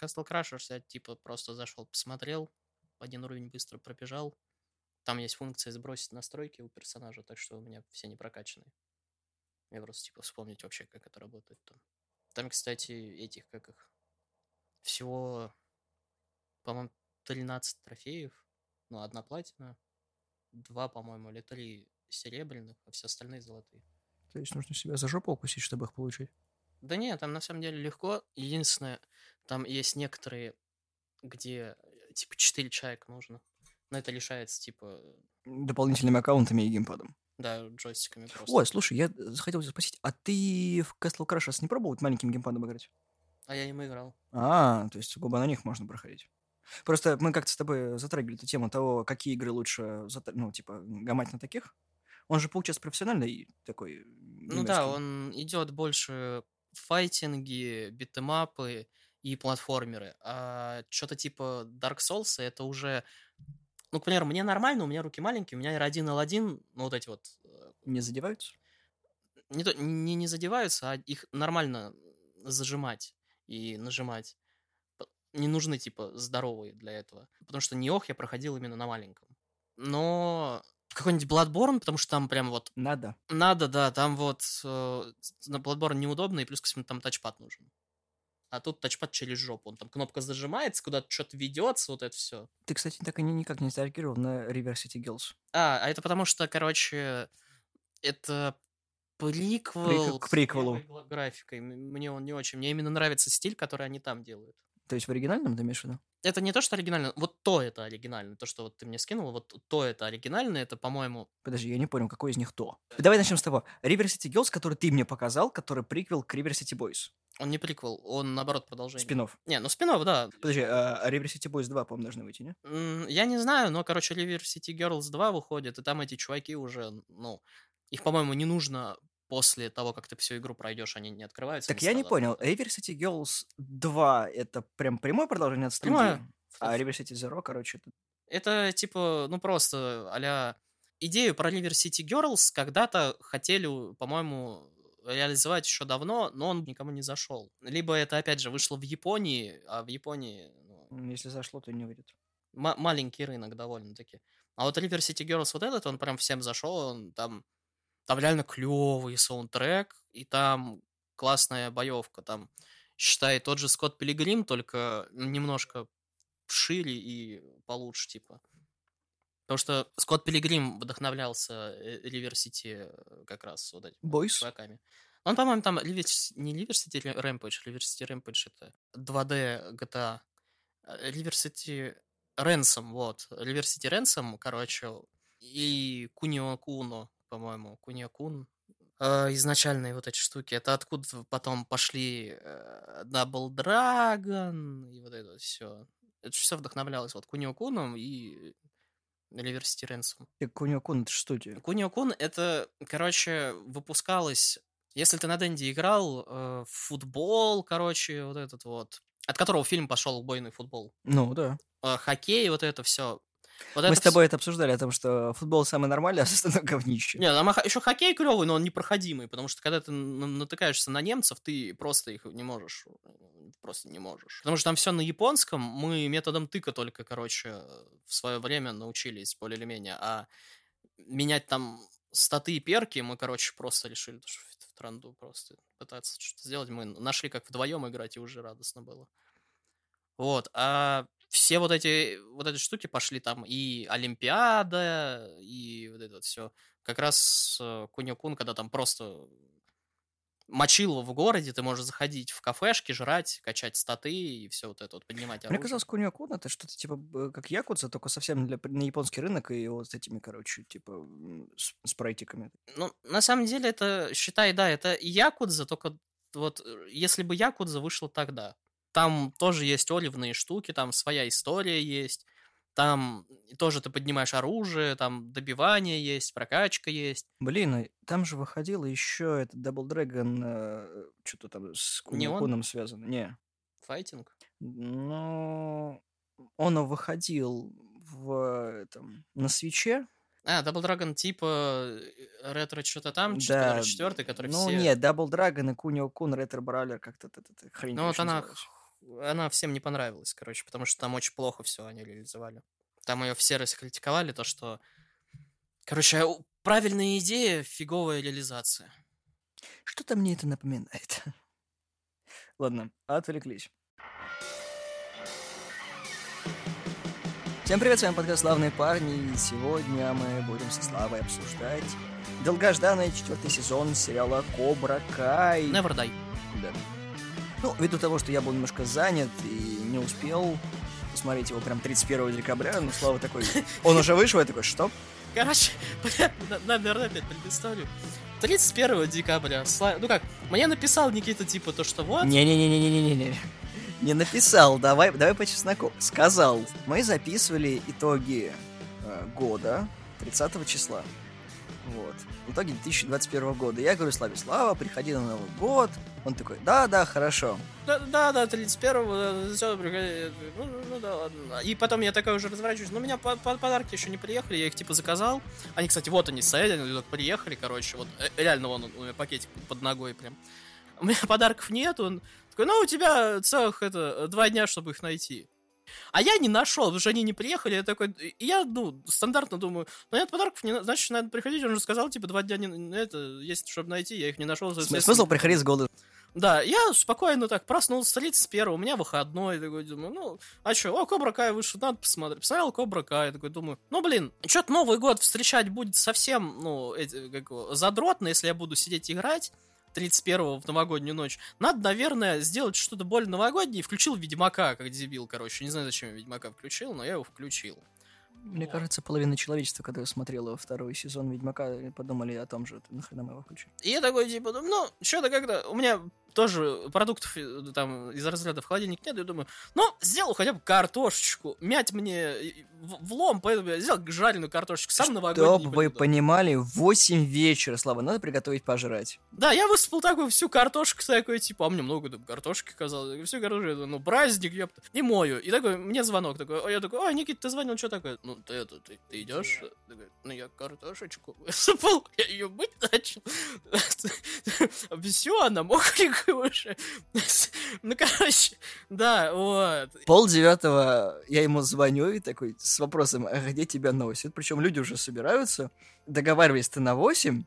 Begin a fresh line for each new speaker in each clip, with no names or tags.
Castle Crashers я типа просто зашел, посмотрел, один уровень быстро пробежал. Там есть функция сбросить настройки у персонажа, так что у меня все не прокачаны. Я просто типа вспомнить вообще, как это работает там. Там, кстати, этих, как их, всего, по-моему, 13 трофеев. Ну, одна платина, два, по-моему, или три серебряных, а все остальные золотые.
То есть нужно себя за жопу укусить, чтобы их получить?
Да нет, там на самом деле легко. Единственное, там есть некоторые, где типа 4 человека нужно. Но это лишается, типа,
Дополнительными аккаунтами и геймпадом.
да, джойстиками просто.
Ой, слушай, я э, хотел тебя спросить, а ты в Castle Crashers не пробовал маленьким геймпадом играть?
А я им играл.
А, то есть сугубо на них можно проходить. Просто мы как-то с тобой затрагивали эту тему того, какие игры лучше, ну, типа, гамать на таких. Он же, получается, профессиональный такой
Ну да, он идет больше в файтинги, битэмапы и платформеры. А что-то типа Dark Souls это уже... Ну, к примеру, мне нормально, у меня руки маленькие, у меня R1, L1, ну вот эти вот э,
Не задеваются?
не, то, не, не задеваются, а их нормально зажимать и нажимать. Не нужны, типа, здоровые для этого. Потому что Неох я проходил именно на маленьком. Но какой-нибудь Bloodborne, потому что там прям вот
Надо.
надо, да, там вот э, на Bloodborne неудобно, и плюс ко всему там тачпад нужен. А тут тачпад через жопу. Он там кнопка зажимается, куда-то что-то ведется, вот это все.
Ты, кстати, так и ни- никак не среагировал на River City Girls.
А, а это потому что, короче, это приквел
к
с
приквелу.
графикой. Мне он не очень. Мне именно нравится стиль, который они там делают.
То есть в оригинальном ты имеешь в виду?
Это не то, что оригинально. Вот то это оригинально. То, что вот ты мне скинул, вот то это оригинально. Это, по-моему...
Подожди, я не понял, какой из них то. Давай начнем с того. River City Girls, который ты мне показал, который приквел к River City Boys.
Он не приквел, он, наоборот, продолжение.
Спинов.
Не, ну спинов, да.
Подожди, а River City Boys 2, по-моему, должны выйти, не?
Я не знаю, но, короче, River City Girls 2 выходит, и там эти чуваки уже, ну, их, по-моему, не нужно после того, как ты всю игру пройдешь, они не открываются.
Так
они
я не понял. River City Girls 2 это прям прямое продолжение от студии?
Прямое.
А River City Zero, короче, это...
Это, типа, ну, просто а Идею про River City Girls когда-то хотели, по-моему, реализовать еще давно, но он никому не зашел. Либо это, опять же, вышло в Японии, а в Японии ну,
если зашло, то не выйдет.
ма- маленький рынок довольно-таки. А вот River City Girls вот этот, он прям всем зашел, он там, там реально клевый саундтрек, и там классная боевка, там, считай, тот же Скотт Пилигрим, только немножко шире и получше, типа. Потому что Скотт Пилигрим вдохновлялся э, River City э, как раз вот этими
Boys?
чуваками. Он, по-моему, там не Rampage, River City Rampage это 2D GTA. City Ransom, вот. City Ransom, короче, и Кунио Куно, по-моему, Кунио Кун. э, Изначальные вот эти штуки, это откуда потом пошли э, Double Dragon и вот это все. Это все вдохновлялось вот Кунио Куном и River City Ransom.
И Кунио Кун, это ж студия.
Кунио Кун это, короче, выпускалось... Если ты на Денди играл, э, в футбол, короче, вот этот вот, от которого фильм пошел «Убойный футбол»,
Ну, да.
э, хоккей, вот это все. Вот
Мы с тобой это обсуждали, о том, что футбол самый нормальный, а все остальное говнище.
Не, там еще хоккей клевый, но он непроходимый, потому что когда ты натыкаешься на немцев, ты просто их не можешь, просто не можешь. Потому что там все на японском, мы методом тыка только, короче, в свое время научились более или менее, а менять там статы и перки мы, короче, просто решили что в транду просто пытаться что-то сделать. Мы нашли, как вдвоем играть, и уже радостно было. Вот, а все вот эти, вот эти штуки пошли там и Олимпиада, и вот это все. Как раз э, Кунио-кун, когда там просто мочило в городе, ты можешь заходить в кафешки, жрать, качать статы и все вот это вот, поднимать
Мне
оружие.
казалось, Кунио Кун это что-то типа как Якудза, только совсем для, на японский рынок и вот с этими, короче, типа спрайтиками.
Ну, на самом деле, это, считай, да, это Якудза, только вот э, если бы Якудза вышла тогда, там тоже есть оливные штуки, там своя история есть, там тоже ты поднимаешь оружие, там добивание есть, прокачка есть.
Блин, а там же выходило еще этот Double Dragon, что-то там с
Не
Кунио
он?
Куном связано. Не.
Файтинг.
Ну, он выходил в этом, на свече.
А, Double Dragon типа э, ретро что-то там,
Да,
четвертый, который
ну
все...
нет, Double Dragon и Кунио Кун Ретро Бравлер как-то т- т- т- хрень.
Ну вот она. Она всем не понравилась, короче, потому что там очень плохо все они реализовали. Там ее все раскритиковали, то, что... Короче, правильная идея, фиговая реализация.
Что-то мне это напоминает. Ладно, отвлеклись. Всем привет, с вами подкаст «Славные парни», и сегодня мы будем со Славой обсуждать долгожданный четвертый сезон сериала «Кобра Кай».
Never Die.
Да. Ну, ввиду того, что я был немножко занят и не успел посмотреть его прям 31 декабря, ну, Слава такой, он уже вышел, я такой, что?
Короче, наверное, опять предысторию. 31 декабря, ну как, мне написал Никита, типа, то, что вот...
Не-не-не-не-не-не-не. Не написал, давай, давай по чесноку. Сказал, мы записывали итоги э, года 30 числа. Вот. В итоге 2021 года. Я говорю Славе, Слава, приходи на Новый год. Он такой, да, да, хорошо.
Да, да, да 31 все, приходи. Ну, ну да, ладно. И потом я такой уже разворачиваюсь. Ну, у меня по -по подарки еще не приехали, я их типа заказал. Они, кстати, вот они стоят, они приехали, короче. Вот э, реально вон у меня пакетик под ногой прям. У меня подарков нет, он такой, ну, у тебя целых это, два дня, чтобы их найти. А я не нашел, потому что они не приехали. Я такой, я, ну, стандартно думаю, ну нет подарков, не, значит, надо приходить. Он же сказал, типа, два дня не, это, есть, чтобы найти, я их не нашел.
Смысл приходить с голода?
Да, я спокойно так проснулся, 31 у меня выходной, такой думаю, ну, а что, о, Кобра Кай вышел, надо посмотреть. Посмотрел Кобра Кай, такой думаю, ну, блин, что-то Новый год встречать будет совсем, ну, эти, как задротно, если я буду сидеть играть. 31 в новогоднюю ночь. Надо, наверное, сделать что-то более новогоднее. Включил Ведьмака, как дебил, короче. Не знаю, зачем я Ведьмака включил, но я его включил.
Мне вот. кажется, половина человечества, когда смотрела второй сезон Ведьмака, подумали о том же, нахрена мы его включили.
И я такой, типа, ну, что-то как-то... У меня тоже продуктов э, там из разряда в холодильник нет, я думаю, ну, сделал хотя бы картошечку, мять мне в, в лом, поэтому я сделал жареную картошечку, сам новогодний.
Чтоб вы понимали, в 8 вечера, Слава, надо приготовить пожрать.
Да, я высыпал такую всю картошку такой, типа, а мне много там картошки казалось, всю картошку, ну, праздник, ёпта, и мою. И такой, мне звонок такой, а я такой, ой, Никит, ты звонил, что такое? Ну, ты это, ты, ты идешь? Такой, ну, я картошечку высыпал, я ее мыть начал. Все, она мокрая уже. Ну, короче, да, вот.
Пол девятого я ему звоню и такой с вопросом, а где тебя носит? Причем люди уже собираются, договаривались ты на 8,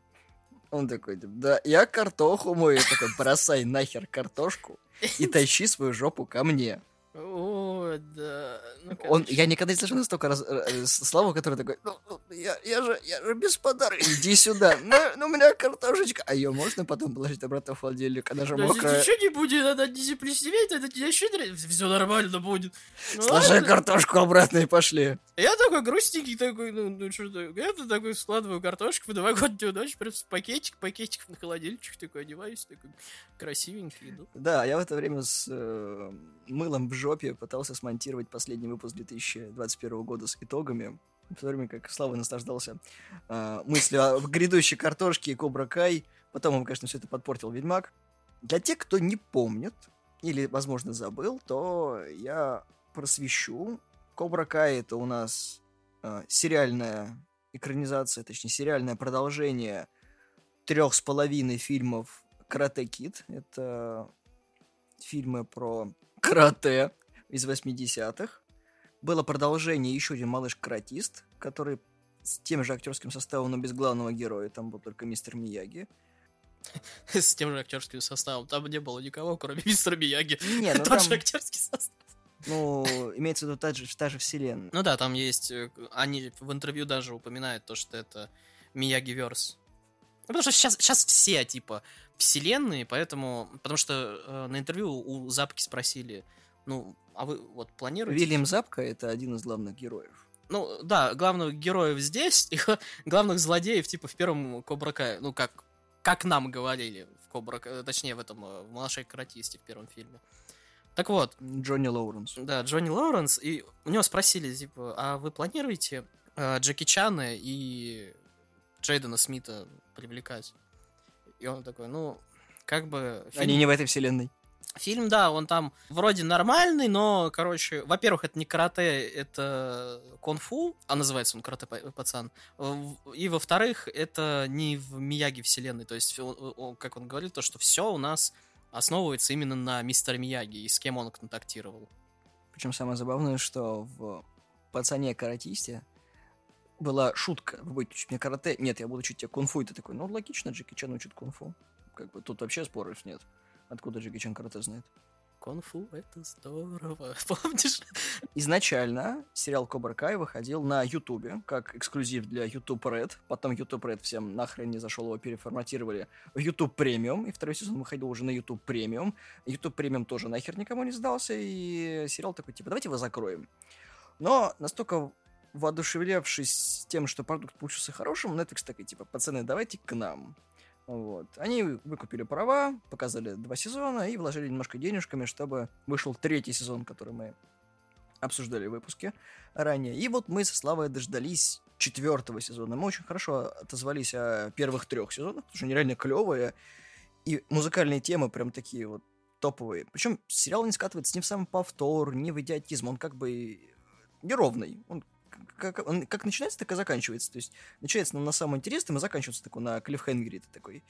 он такой, да, я картоху мою. Я такой, бросай нахер картошку и тащи свою жопу ко мне.
О, да.
Ну, он, я никогда не слышал настолько раз, э, славу, который такой, ну, ну, я, я, же, я же без подарка, иди сюда, ну, ну, у меня картошечка, а ее можно потом положить обратно в холодильник, она же мокрая.
Ничего не будет, она не заплесневеет, это тебе еще все нормально будет.
Ну, Сложи ладно. картошку обратно и пошли.
Я такой грустненький, такой, ну, ну что я такой складываю картошку в новогоднюю ночь, прям в пакетик, пакетик на холодильничек, такой одеваюсь, такой красивенький иду.
Да, я в это время с э, мылом в жопе пытался смонтировать последний выпуск 2021 года с итогами. В то время как Слава наслаждался э, мыслью о грядущей картошке и Кобра Кай. Потом он, конечно, все это подпортил Ведьмак. Для тех, кто не помнит или, возможно, забыл, то я просвещу Кобра Кай это у нас э, сериальная экранизация, точнее, сериальное продолжение трех с половиной фильмов Карате Кит. Это фильмы про карате из 80-х. Было продолжение еще один малыш-каратист, который с тем же актерским составом, но без главного героя. Там был только мистер Мияги.
С тем же актерским составом. Там не было никого, кроме мистера Мияги.
Не, ну
Тот там... же актерский состав.
Ну, имеется в виду та же, та же вселенная.
Ну да, там есть... Э, они в интервью даже упоминают то, что это Мияги Верс. Ну, потому что сейчас, сейчас все, типа, вселенные, поэтому... Потому что э, на интервью у Запки спросили, ну, а вы вот планируете...
Вильям Запка — это один из главных героев.
Ну, да, главных героев здесь, и главных злодеев, типа, в первом Кобра Кай. Ну, как, как нам говорили в Кобра точнее, в этом, э, в «Малышей каратисте» в первом фильме. Так вот.
Джонни Лоуренс.
Да, Джонни Лоуренс. И у него спросили, типа, а вы планируете э, Джеки Чана и Джейдена Смита привлекать? И он такой, ну, как бы...
Фильм... Они не в этой вселенной.
Фильм, да, он там вроде нормальный, но, короче, во-первых, это не карате, это конфу, а называется он карате пацан. И во-вторых, это не в Мияги вселенной, то есть, как он говорит, то, что все у нас основывается именно на мистере Мияги и с кем он контактировал.
Причем самое забавное, что в пацане каратисте была шутка. Вы будете учить мне карате? Нет, я буду учить тебя кунг-фу. И ты такой, ну, логично, Джеки Чан учит кунг-фу. Как бы тут вообще споров нет. Откуда Джеки Чан карате знает?
Кунг-фу — это здорово. Помнишь?
Изначально сериал Кобра Кай выходил на Ютубе, как эксклюзив для YouTube Red. Потом YouTube Red всем нахрен не зашел, его переформатировали в YouTube Премиум. И второй сезон выходил уже на YouTube Премиум. YouTube Премиум тоже нахер никому не сдался. И сериал такой, типа, давайте его закроем. Но настолько воодушевлявшись тем, что продукт получился хорошим, Netflix такой, типа, пацаны, давайте к нам. Вот. Они выкупили права, показали два сезона и вложили немножко денежками, чтобы вышел третий сезон, который мы обсуждали в выпуске ранее. И вот мы со Славой дождались четвертого сезона. Мы очень хорошо отозвались о первых трех сезонах, потому что они реально клевые. И музыкальные темы прям такие вот топовые. Причем сериал не скатывается ни в самый повтор, ни в идиотизм. Он как бы неровный. Он как, он как начинается, так и заканчивается. То есть начинается на самом интересном и заканчивается такой на клиффхенгере. Ты такой,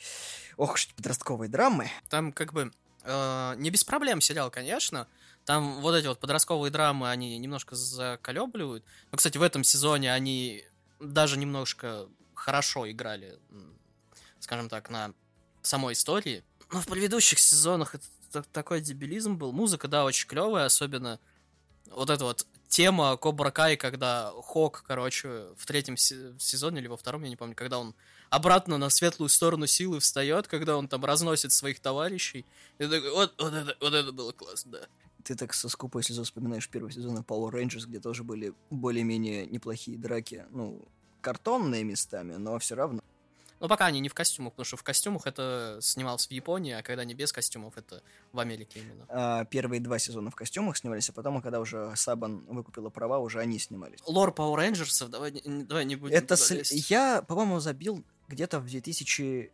ох что подростковые драмы.
Там как бы э, не без проблем сериал, конечно. Там вот эти вот подростковые драмы, они немножко заколебливают. Но, кстати, в этом сезоне они даже немножко хорошо играли, скажем так, на самой истории. Но в предыдущих сезонах это такой дебилизм был. Музыка, да, очень клевая, особенно вот это вот тема Кобра Кай, когда Хок, короче, в третьем сезоне или во втором, я не помню, когда он обратно на светлую сторону силы встает, когда он там разносит своих товарищей. И такой, вот, вот, это, вот это было классно, да.
Ты так со скупой слезой вспоминаешь первый сезон Power Rangers, где тоже были более-менее неплохие драки. Ну, картонные местами, но все равно.
Ну, пока они не в костюмах, потому что в костюмах это снималось в Японии, а когда не без костюмов, это в Америке именно.
А, первые два сезона в костюмах снимались, а потом, когда уже Сабан выкупила права, уже они снимались.
Лор Power Rangers, давай, давай не будем
Это с... Я, по-моему, забил где-то в 2009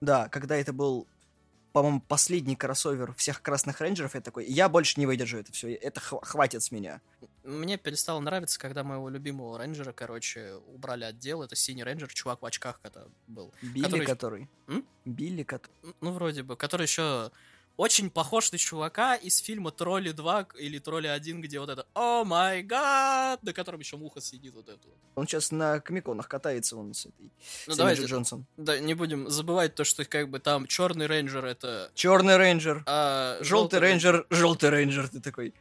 Да, когда это был по-моему, последний кроссовер всех красных рейнджеров, я такой, я больше не выдержу это все, это хватит с меня.
Мне перестало нравиться, когда моего любимого рейнджера, короче, убрали от дел, это синий рейнджер, чувак в очках когда был.
Билли который... который? М? Билли который?
Ну, вроде бы, который еще очень похож на чувака из фильма «Тролли 2» или «Тролли 1», где вот это «Oh my god», на котором еще муха сидит вот эту.
Он сейчас на комиконах катается, он с этой
ну, давайте, Джонсон. Да, не будем забывать то, что как бы там черный рейнджер это...
Черный рейнджер. А, желтый рейнджер, желтый рейнджер, ты такой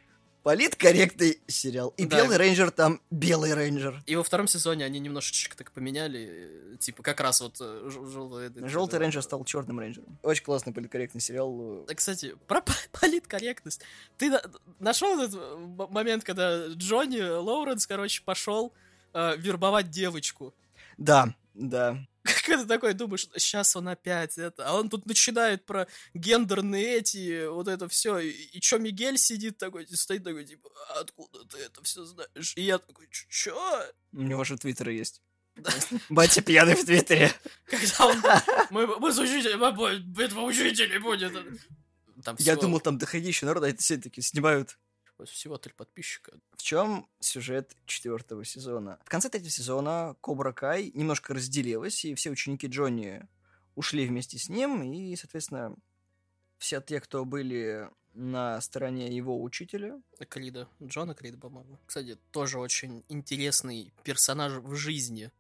политкорректный сериал. И да. Белый рейнджер там Белый рейнджер.
И во втором сезоне они немножечко так поменяли. Типа как раз вот э,
желтый... Желтый да. рейнджер стал черным рейнджером. Очень классный политкорректный сериал.
Кстати, про политкорректность. Ты нашел этот момент, когда Джонни Лоуренс, короче, пошел э, вербовать девочку?
Да, да.
Как ты такой думаешь, сейчас он опять это, а он тут начинает про гендерные эти, вот это все, и, и чё Мигель сидит такой, стоит такой, типа, «А откуда ты это все знаешь? И я такой, чё?
У него же твиттер есть. Батя пьяный в Твиттере.
Когда он... Мы, мы с учителем, этого учителя будет.
Там Я думал, там доходящий народ, а это все таки снимают
всего три подписчика.
В чем сюжет четвертого сезона? В конце третьего сезона Кобра Кай немножко разделилась, и все ученики Джонни ушли вместе с ним, и, соответственно, все те, кто были на стороне его учителя.
Крида. Джона Крида, по-моему. Кстати, тоже очень интересный персонаж в жизни,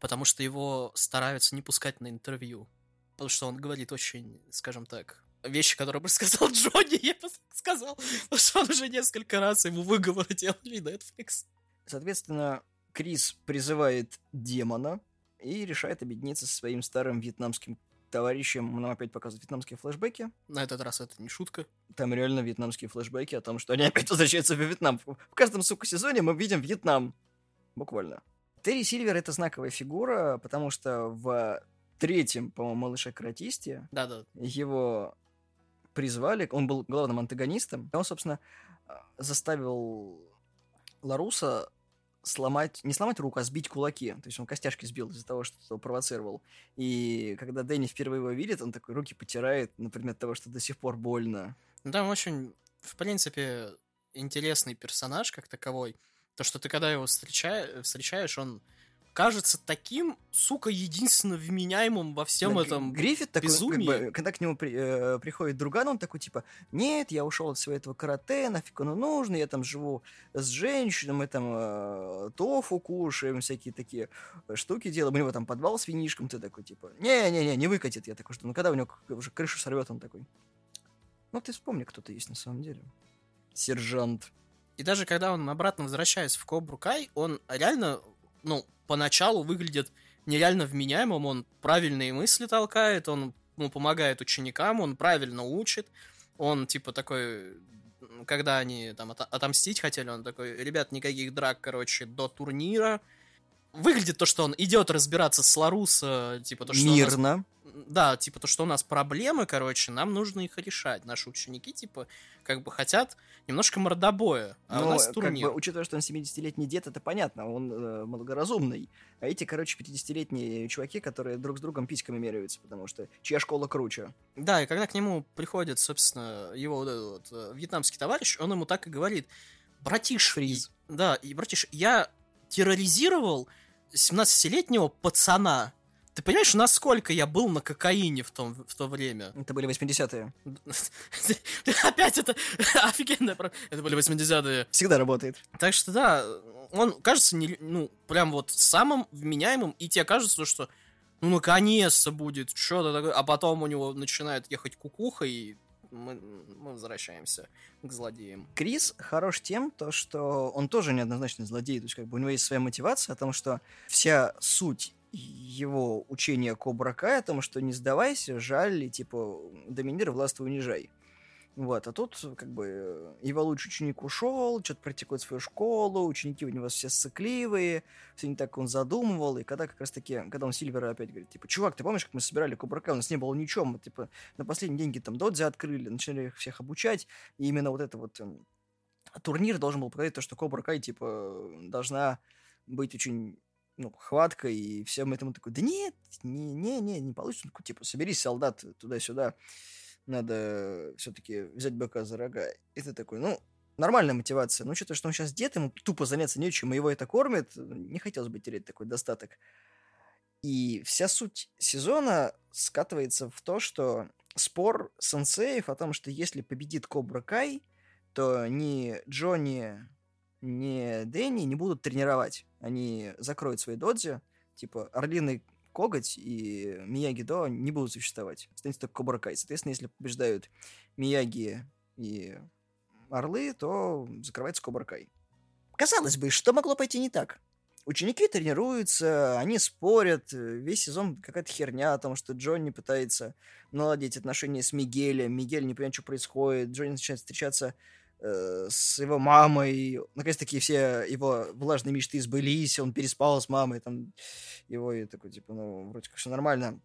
потому что его стараются не пускать на интервью. Потому что он говорит очень, скажем так, вещи, которые бы сказал Джонни, я бы сказал, потому что он уже несколько раз ему выговор делали Netflix.
Соответственно, Крис призывает демона и решает объединиться со своим старым вьетнамским товарищем. Нам опять показывают вьетнамские флешбеки.
На этот раз это не шутка.
Там реально вьетнамские флешбеки о том, что они опять возвращаются в Вьетнам. В каждом, сука, сезоне мы видим Вьетнам. Буквально. Терри Сильвер — это знаковая фигура, потому что в третьем, по-моему, малыше-каратисте
да, да.
его призвали, он был главным антагонистом, и он, собственно, заставил Ларуса сломать, не сломать руку, а сбить кулаки. То есть он костяшки сбил из-за того, что его провоцировал. И когда Дэнни впервые его видит, он такой руки потирает, например, того, что до сих пор больно.
Ну, там очень, в принципе, интересный персонаж как таковой. То, что ты когда его встречаешь, встречаешь он кажется таким, сука, единственно вменяемым во всем
Да,
этом
Гриффит такой, как
безумии.
бы, когда к нему при- э, приходит друган, он такой, типа, нет, я ушел от всего этого карате, нафиг оно нужно, я там живу с женщиной, мы там э, тофу кушаем, всякие такие штуки делаем, у него там подвал с винишком, ты такой, типа, не-не-не, не выкатит, я такой, что, ну, когда у него уже крышу сорвет, он такой, ну, ты вспомни, кто ты есть на самом деле. Сержант.
И даже когда он обратно возвращается в Кобру Кай, он реально, ну, поначалу выглядит нереально вменяемым, он правильные мысли толкает, он ну, помогает ученикам, он правильно учит, он типа такой, когда они там ото- отомстить хотели, он такой, ребят, никаких драк, короче, до турнира. Выглядит то, что он идет разбираться с Ларуса, типа то, что нас
Мирно.
да, типа то, что у нас проблемы, короче, нам нужно их решать. Наши ученики, типа, как бы хотят немножко мордобоя, а у
Ну,
нас
как
турнир.
бы, учитывая, что он 70-летний дед, это понятно, он э, благоразумный. А эти, короче, 50-летние чуваки, которые друг с другом письками меряются, потому что чья школа круче.
Да, и когда к нему приходит, собственно, его вот этот вот, э, вьетнамский товарищ, он ему так и говорит, братиш,
Фриз.
да, и братиш, я терроризировал 17-летнего пацана. Ты понимаешь, насколько я был на кокаине в, том, в то время?
Это были 80-е.
Опять это офигенно. про- Это были 80-е.
Всегда работает.
Так что да, он кажется, не, ну, прям вот самым вменяемым, и тебе кажется, что ну, наконец-то будет что-то такое, а потом у него начинает ехать кукуха, и мы, мы возвращаемся к злодеям.
Крис хорош тем, то, что он тоже неоднозначный злодей. То есть, как бы у него есть своя мотивация о том, что вся суть его учения Кобра Кай о том, что не сдавайся, жаль, и, типа, доминируй, властвуй, унижай. Вот, а тут, как бы, его лучший ученик ушел, что-то практикует свою школу, ученики у него все сыкливые, все не так, он задумывал, и когда как раз-таки, когда он Сильвера опять говорит, типа, чувак, ты помнишь, как мы собирали Кобра Кай, у нас не было ничего, мы, типа, на последние деньги там додзи открыли, начали их всех обучать, и именно вот это вот эм, турнир должен был показать то, что Кобра Кай, типа, должна быть очень ну, хваткой, и всем этому такой, да нет, не, не, не, не получится. Он такой, типа, соберись, солдат, туда-сюда, надо все-таки взять быка за рога. И ты такой, ну, нормальная мотивация. Но что-то, что он сейчас дед, ему тупо заняться нечем, и его это кормит, не хотелось бы терять такой достаток. И вся суть сезона скатывается в то, что спор сенсеев о том, что если победит Кобра Кай, то ни Джонни, ни Дэнни не будут тренировать. Они закроют свои додзи, типа Орлиный Коготь и Мияги До не будут существовать. Останется только Кобра. Соответственно, если побеждают Мияги и Орлы, то закрывается Кобра. Казалось бы, что могло пойти не так? Ученики тренируются, они спорят, весь сезон какая-то херня о том, что Джонни пытается наладить отношения с Мигелем, Мигель не понимает, что происходит, Джонни начинает встречаться с его мамой, наконец-таки все его влажные мечты сбылись, он переспал с мамой, там, его и такой, типа, ну, вроде как все нормально.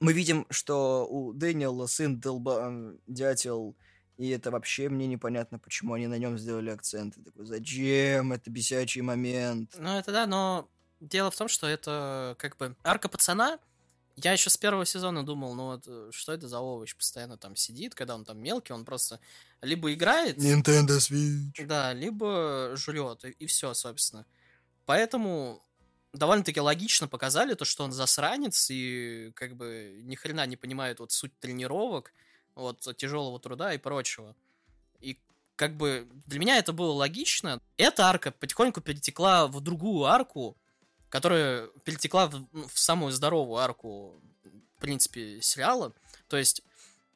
Мы видим, что у Дэниела сын долба... э, дятел, и это вообще мне непонятно, почему они на нем сделали акцент. Я такой, зачем? Это бесячий момент.
Ну, это да, но дело в том, что это как бы арка пацана. Я еще с первого сезона думал, ну вот, э, что это за овощ постоянно там сидит, когда он там мелкий, он просто либо играет,
Nintendo Switch.
да, либо жрет, и, все, собственно. Поэтому довольно-таки логично показали то, что он засранец и как бы ни хрена не понимает вот суть тренировок, вот тяжелого труда и прочего. И как бы для меня это было логично. Эта арка потихоньку перетекла в другую арку, которая перетекла в, ну, в самую здоровую арку, в принципе, сериала. То есть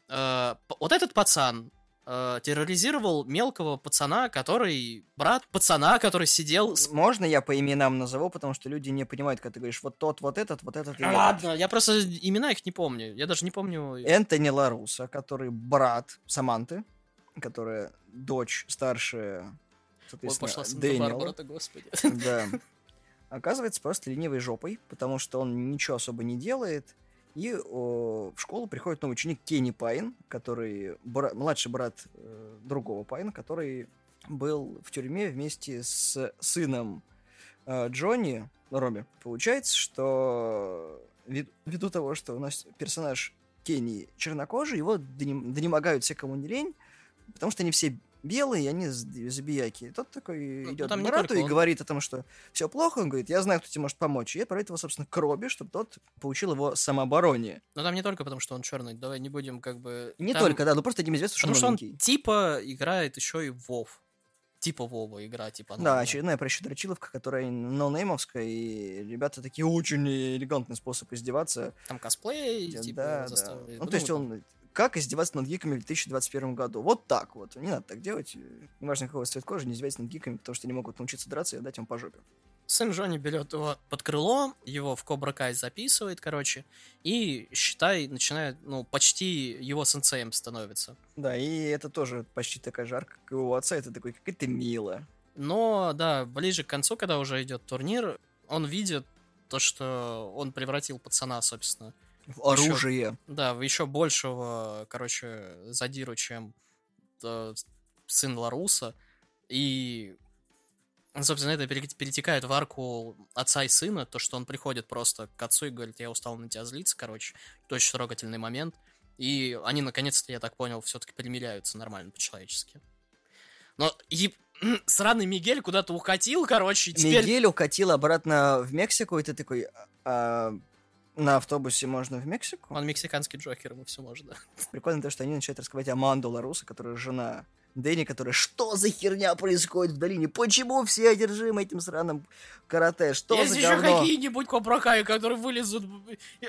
э, вот этот пацан э, терроризировал мелкого пацана, который брат пацана, который сидел с
Можно я по именам назову, потому что люди не понимают, когда ты говоришь вот тот, вот этот, вот этот и.
Ладно, я просто имена их не помню. Я даже не помню.
Энтони Ларуса, который брат Саманты, которая дочь старшая,
Ой,
соответственно,
пошла
Дэниела.
Санта-Барбара-то, господи.
Да. Оказывается просто ленивой жопой, потому что он ничего особо не делает. И о, в школу приходит новый ученик Кенни Пайн, который бра- младший брат э, другого Пайна, который был в тюрьме вместе с сыном э, Джонни Робби. Получается, что ви- ввиду того, что у нас персонаж Кенни чернокожий, его донем- донемогают все, кому не лень, потому что они все белый, и они забияки. И тот такой
Ну,
идет к брату и
он.
говорит о том, что все плохо. Он говорит, я знаю, кто тебе может помочь. И отправляет его, собственно, к Робби, чтобы тот поучил его самообороне.
Но там не только потому, что он черный. Давай не будем как бы...
Не
там-
только, да, но просто этим известно, что
Потому
он
что он типа играет еще и в Вов. Типа Вова игра, типа.
Да,
новая.
очередная прощу дрочиловка, которая ноунеймовская, и ребята такие очень элегантный способ издеваться.
Там косплей,
Да,
типа,
да.
заставили.
Ну, то есть он... Как издеваться над гиками в 2021 году? Вот так вот. Не надо так делать. Неважно, какого цвет кожи, не издевайтесь над гиками, потому что они могут научиться драться и дать им по жопе.
Сын Джонни берет его под крыло, его в Кобра Кай записывает, короче, и, считай, начинает, ну, почти его сенсеем становится.
Да, и это тоже почти такая же арка, как и у отца. Это такой, какая ты милая.
Но, да, ближе к концу, когда уже идет турнир, он видит то, что он превратил пацана, собственно,
В оружие.
да, в еще большего, короче, задиру, чем э, сын Ларуса. И, собственно, это пере- перетекает в арку отца и сына, то, что он приходит просто к отцу и говорит, я устал на тебя злиться, короче. Это очень трогательный момент. И они, наконец-то, я так понял, все-таки примиряются нормально по-человечески. Но еб- сраный Мигель куда-то укатил, короче, и теперь...
Мигель укатил обратно в Мексику, и ты такой, «А, на автобусе можно в Мексику?
Он мексиканский Джокер, ему все можно.
Прикольно то, что они начинают раскрывать Аманду Ларуса, которая жена Дэнни, которая что за херня происходит в долине? Почему все одержимы этим сраным карате? Что
Есть
за
еще
говно?
какие-нибудь кобракаи, которые вылезут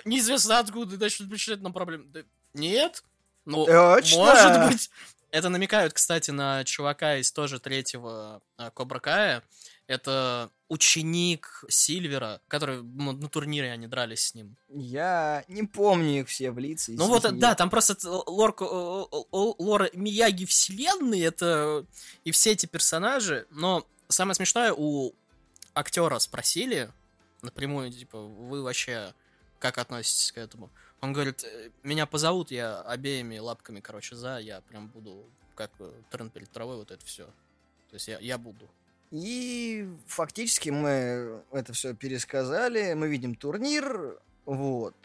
неизвестно откуда и начнут причинять нам проблемы. Да нет. Ну,
Точно.
может быть. Это намекают, кстати, на чувака из тоже третьего а, Кобра Кая. Это ученик Сильвера, который ну, на турнире они дрались с ним.
Я не помню их все в лице.
Ну вот, да, там просто лор, лор Мияги вселенной, это и все эти персонажи, но самое смешное, у актера спросили напрямую, типа, вы вообще как относитесь к этому? Он говорит, «Э, меня позовут, я обеими лапками, короче, за, я прям буду, как э, трен перед травой, вот это все. То есть я, я буду.
И фактически мы это все пересказали. Мы видим турнир. Вот.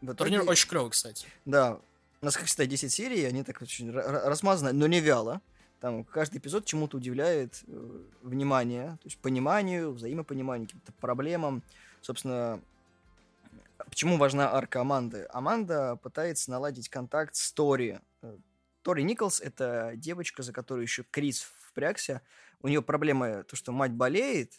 В
Турнир
итоге-
очень клевый, кстати.
Да. У нас, как всегда, 10 серий, они так очень ра- ра- размазаны, но не вяло. Там каждый эпизод чему-то удивляет э, внимание, то есть пониманию, взаимопониманию, каким-то проблемам. Собственно, почему важна арка Аманды? Аманда пытается наладить контакт с Тори. Э, Тори Николс — это девочка, за которую еще Крис впрягся. У нее проблема то, что мать болеет,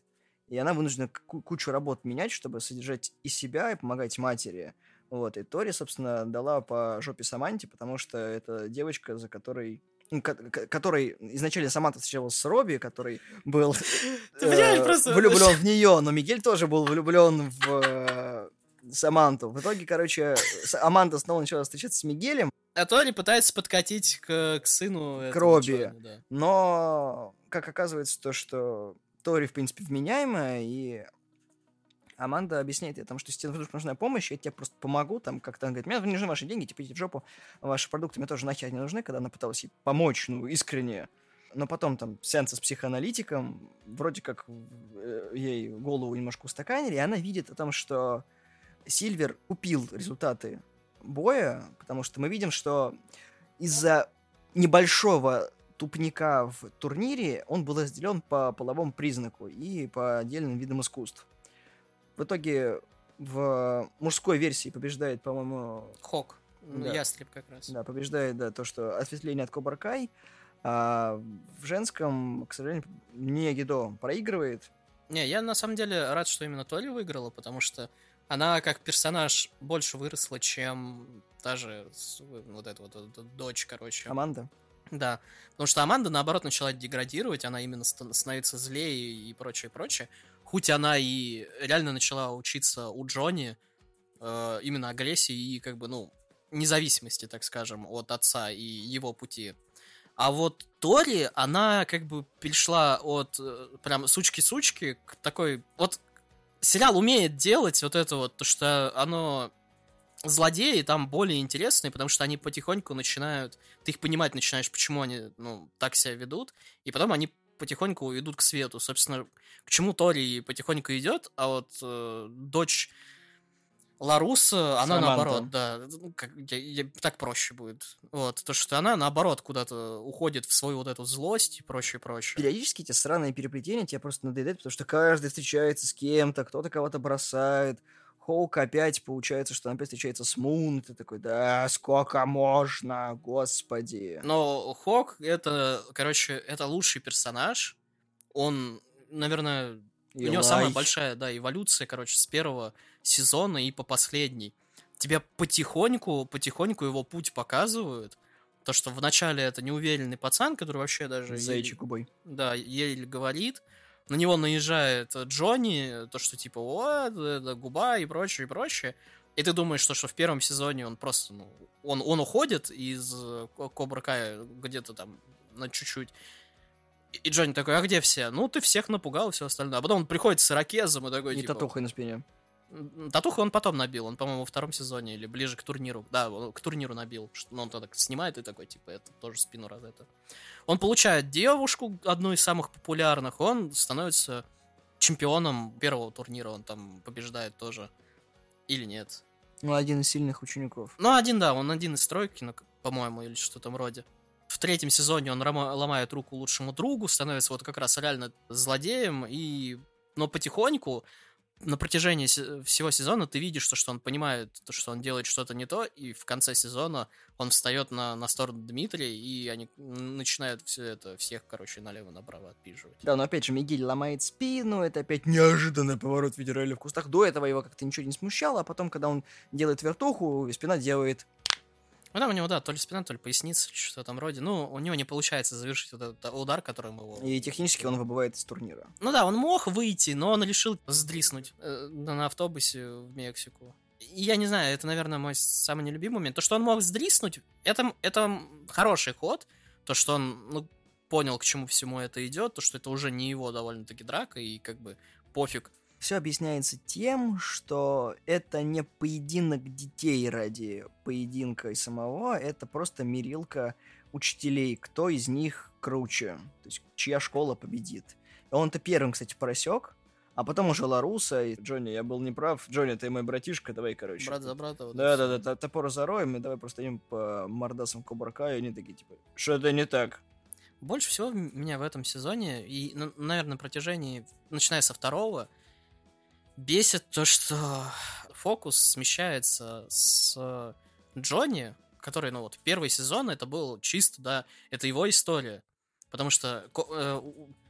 и она вынуждена ку- кучу работ менять, чтобы содержать и себя, и помогать матери. Вот, и Тори, собственно, дала по жопе Саманте, потому что это девочка, за которой ну, ко- ко- который изначально Саманта встречалась с Робби, который был э, влюблен в нее, но Мигель тоже был влюблен в э, Саманту. В итоге, короче, Аманда снова начала встречаться с Мигелем,
А Тори пытается подкатить к, к сыну этого
Робби.
Джонни, да.
но, как оказывается, то, что Тори, в принципе, вменяемая, и Аманда объясняет ей, о том, что если тебе вдруг нужна помощь, я тебе просто помогу, там, как-то она говорит, мне не нужны ваши деньги, типа, идите в жопу, ваши продукты мне тоже нахер не нужны, когда она пыталась ей помочь, ну, искренне. Но потом там сеансы с психоаналитиком, вроде как э, ей голову немножко устаканили, и она видит о том, что Сильвер купил результаты боя, потому что мы видим, что из-за небольшого тупника в турнире он был разделен по половому признаку и по отдельным видам искусств. В итоге в мужской версии побеждает, по-моему,
Хок. Ну,
Да.
Ястреб как раз.
да, побеждает, да, то, что ответвление от Кобра Кай, а в женском, к сожалению, не Гидо проигрывает.
Не, я на самом деле рад, что именно Толи выиграла, потому что она как персонаж больше выросла, чем даже вот эта вот, эта дочь, короче.
Команда.
Да, потому что Аманда, наоборот, начала деградировать, она именно ста- становится злее и прочее, прочее. Хоть она и реально начала учиться у Джонни э, именно агрессии и, как бы, ну, независимости, так скажем, от отца и его пути. А вот Тори, она как бы перешла от э, прям сучки-сучки к такой... Вот сериал умеет делать вот это вот, то что оно злодеи там более интересные, потому что они потихоньку начинают, ты их понимать начинаешь, почему они, ну, так себя ведут, и потом они потихоньку идут к свету. Собственно, к чему Тори потихоньку идет, а вот э, дочь Ларуса, она
Саманта.
наоборот, да, ну, как, я- я- так проще будет. Вот, то, что она наоборот куда-то уходит в свою вот эту злость и прочее, прочее.
Периодически эти сраные переплетения тебе просто надоедают, потому что каждый встречается с кем-то, кто-то кого-то бросает. Хоук опять получается, что он опять встречается с Мун. Ты такой, да, сколько можно, господи.
Но Хок это, короче, это лучший персонаж. Он, наверное, у него самая
Илай.
большая, да, эволюция, короче, с первого сезона и по последний. Тебе потихоньку, потихоньку его путь показывают. То, что вначале это неуверенный пацан, который вообще даже...
С
еле-
губой.
да, еле говорит. На него наезжает Джонни, то, что типа, о, это губа и прочее, и прочее. И ты думаешь, что, что в первом сезоне он просто, ну, он, он уходит из э, Ко- Кобра Кая где-то там на чуть-чуть. И- Джонни такой, а где все? Ну, ты всех напугал, и все остальное. А потом он приходит с ирокезом и такой,
И
типа...
татухой на спине.
Татуху он потом набил, он, по-моему, во втором сезоне или ближе к турниру. Да, он к турниру набил. что- Ну, он тогда снимает и такой, типа, это тоже спину раз это. Он получает девушку, одну из самых популярных, он становится чемпионом первого турнира, он там побеждает тоже. Или нет.
Ну, один из сильных учеников.
Ну, один, да, он один из тройки, ну, по-моему, или что там вроде. Третьем сезоне он ломает руку лучшему другу, становится вот как раз реально злодеем, и... Но потихоньку на протяжении се- всего сезона ты видишь, то, что он понимает, то, что он делает что-то не то, и в конце сезона он встает на, на сторону Дмитрия, и они начинают все это, всех, короче, налево-направо отпиживать.
Да, но опять же, Мигель ломает спину, это опять неожиданный поворот в виде в кустах. До этого его как-то ничего не смущало, а потом, когда он делает вертуху, спина делает...
Ну, там у него, да, то ли спина, то ли поясница, что там вроде. Ну, у него не получается завершить вот этот удар, которым его...
И технически он выбывает из турнира.
Ну да, он мог выйти, но он решил сдриснуть э, на автобусе в Мексику. Я не знаю, это, наверное, мой самый нелюбимый момент. То, что он мог сдриснуть, это, это хороший ход. То, что он ну, понял, к чему всему это идет, то, что это уже не его довольно-таки драка, и как бы пофиг.
Все объясняется тем, что это не поединок детей ради поединка и самого, это просто мерилка учителей, кто из них круче, то есть чья школа победит. Он-то первым, кстати, просек, а потом уже Ларуса и Джонни, я был неправ. Джонни, ты мой братишка, давай, короче.
Брат за брата. вот
Да, да, да, топор зароем, и давай просто идем по мордасам Кобрака, и они такие, типа, что это не так?
Больше всего меня в этом сезоне, и, ну, наверное, на протяжении, начиная со второго, бесит то, что фокус смещается с Джонни, который, ну вот, первый сезон это был чисто, да, это его история. Потому что э,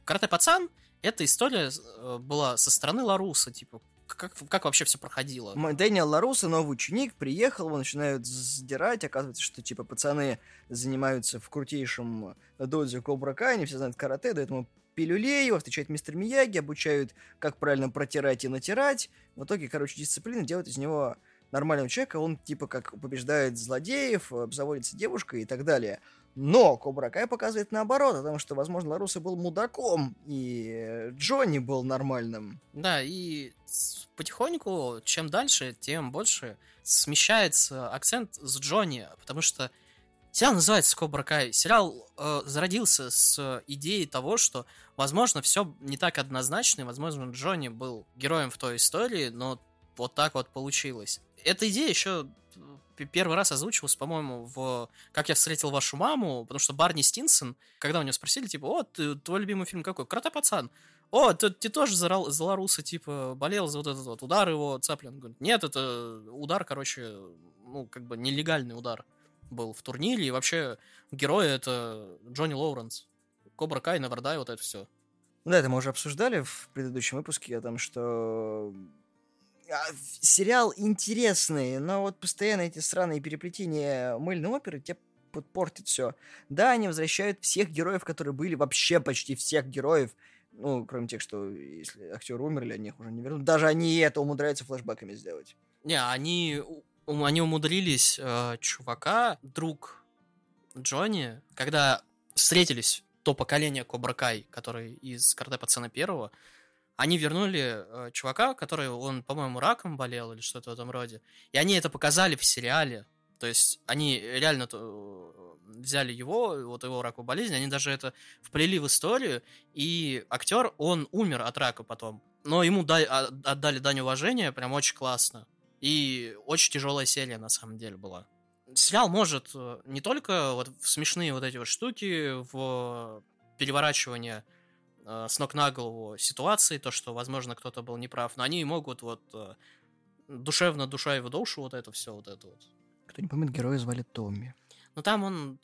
Карате Пацан, эта история э, была со стороны Ларуса, типа, как, как вообще все проходило.
Дэниел Ларуса, новый ученик, приехал, его начинают сдирать, оказывается, что, типа, пацаны занимаются в крутейшем додзе Кобра Кай, они все знают карате, дают ему пилюлей, его встречает мистер Мияги, обучают, как правильно протирать и натирать. В итоге, короче, дисциплина делает из него нормального человека, он, типа, как побеждает злодеев, обзаводится девушкой и так далее. Но Кобра Кай показывает наоборот, потому что, возможно, Ларуса был мудаком, и э, Джонни был нормальным.
Да, и потихоньку, чем дальше, тем больше смещается акцент с Джонни, потому что сериал называется Кобра Кай. Сериал э, зародился с идеей того, что, возможно, все не так однозначно, и, возможно, Джонни был героем в той истории, но вот так вот получилось. Эта идея еще п- первый раз озвучивалась, по-моему, в «Как я встретил вашу маму», потому что Барни Стинсон, когда у него спросили, типа, о, ты- твой любимый фильм какой? «Крота пацан». О, ты, ты тоже за, за типа, болел за вот этот вот удар его цаплин. Говорит, нет, это удар, короче, ну, как бы нелегальный удар был в турнире, и вообще герой это Джонни Лоуренс. Кобра Кай, Невердай, вот это все.
Да, это мы уже обсуждали в предыдущем выпуске о том, что а, в- сериал интересный, но вот постоянно эти странные переплетения мыльной оперы тебе портит все. Да, они возвращают всех героев, которые были, вообще почти всех героев, ну, кроме тех, что если актеры умерли, они их уже не вернут. Даже они это умудряются флешбеками сделать.
Не, они, они умудрились э, чувака, друг Джонни, когда встретились то поколение Кобра Кай, который из Карате Пацана первого, они вернули э, чувака, который, он, по-моему, раком болел или что-то в этом роде. И они это показали в сериале. То есть они реально то, э, взяли его, вот его раковую болезнь, они даже это вплели в историю, и актер, он умер от рака потом. Но ему дай- а- отдали дань уважения, прям очень классно. И очень тяжелая серия, на самом деле, была. Сериал может э, не только вот в смешные вот эти вот штуки, в переворачивание э, с ног на голову ситуации, то, что, возможно, кто-то был неправ, но они могут вот э, душевно душа его душу, вот это все, вот это вот.
Кто не помнит, героя звали Томми.
Ну там он,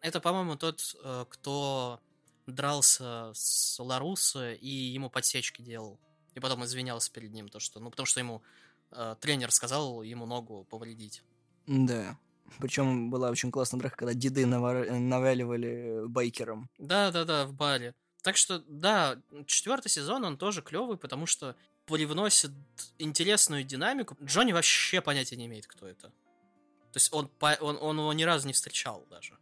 это, по-моему, тот, э, кто дрался с Ларуса и ему подсечки делал. И потом извинялся перед ним, то что, ну, потому что ему э, тренер сказал ему ногу повредить.
Да. Причем была очень классная драка, когда деды навар... наваливали байкером.
Да, да, да, в баре. Так что, да, четвертый сезон, он тоже клевый, потому что привносит интересную динамику. Джонни вообще понятия не имеет, кто это. То есть он, он, он его ни разу не встречал даже.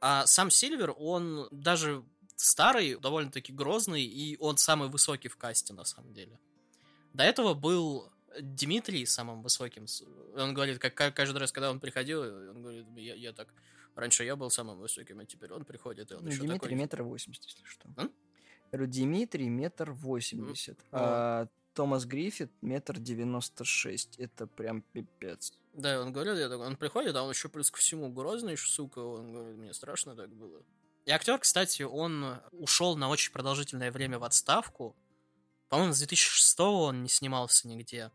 А сам Сильвер, он даже старый, довольно-таки грозный, и он самый высокий в касте, на самом деле. До этого был Дмитрий самым высоким. Он говорит, как каждый раз, когда он приходил, он говорит, я, я так... Раньше я был самым высоким, а теперь он приходит, и он
ну,
еще
Дмитрий
такой...
метр восемьдесят, если что.
А?
говорю, Дмитрий метр восемьдесят,
Mm.
а Томас Гриффит метр девяносто шесть. Это прям пипец.
Да, он говорил, я такой, он приходит, а он еще плюс ко всему грозный, сука, он говорит, мне страшно так было. И актер, кстати, он ушел на очень продолжительное время в отставку. По-моему, с 2006 он не снимался нигде.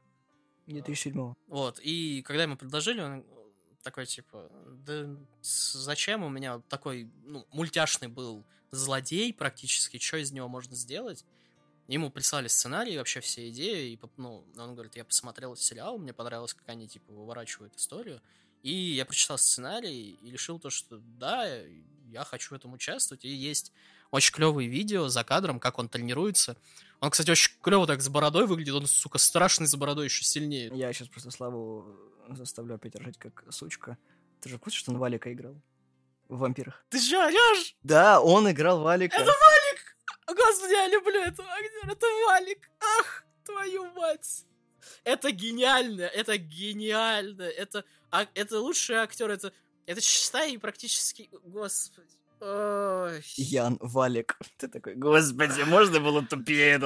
2007
Вот, и когда ему предложили, он такой, типа, да зачем у меня такой, ну, мультяшный был злодей практически, что из него можно сделать? Ему прислали сценарий, вообще все идеи, и, ну, он говорит, я посмотрел сериал, мне понравилось, как они, типа, выворачивают историю, и я прочитал сценарий и решил то, что да, я хочу в этом участвовать, и есть очень клевые видео за кадром, как он тренируется. Он, кстати, очень клево так с бородой выглядит, он, сука, страшный с бородой еще сильнее.
Я сейчас просто Славу заставлю опять ржать как сучка. Ты же в курсе, что он Валика играл? В «Вампирах».
Ты что, орешь?
Да, он играл Валика.
Это Валик! Господи, я люблю этого актера, это Валик! Ах, твою мать! Это гениально, это гениально, это, а, это лучший актер, это, это считай практически, господи.
Ян Валик. Ты такой, господи, можно было тупее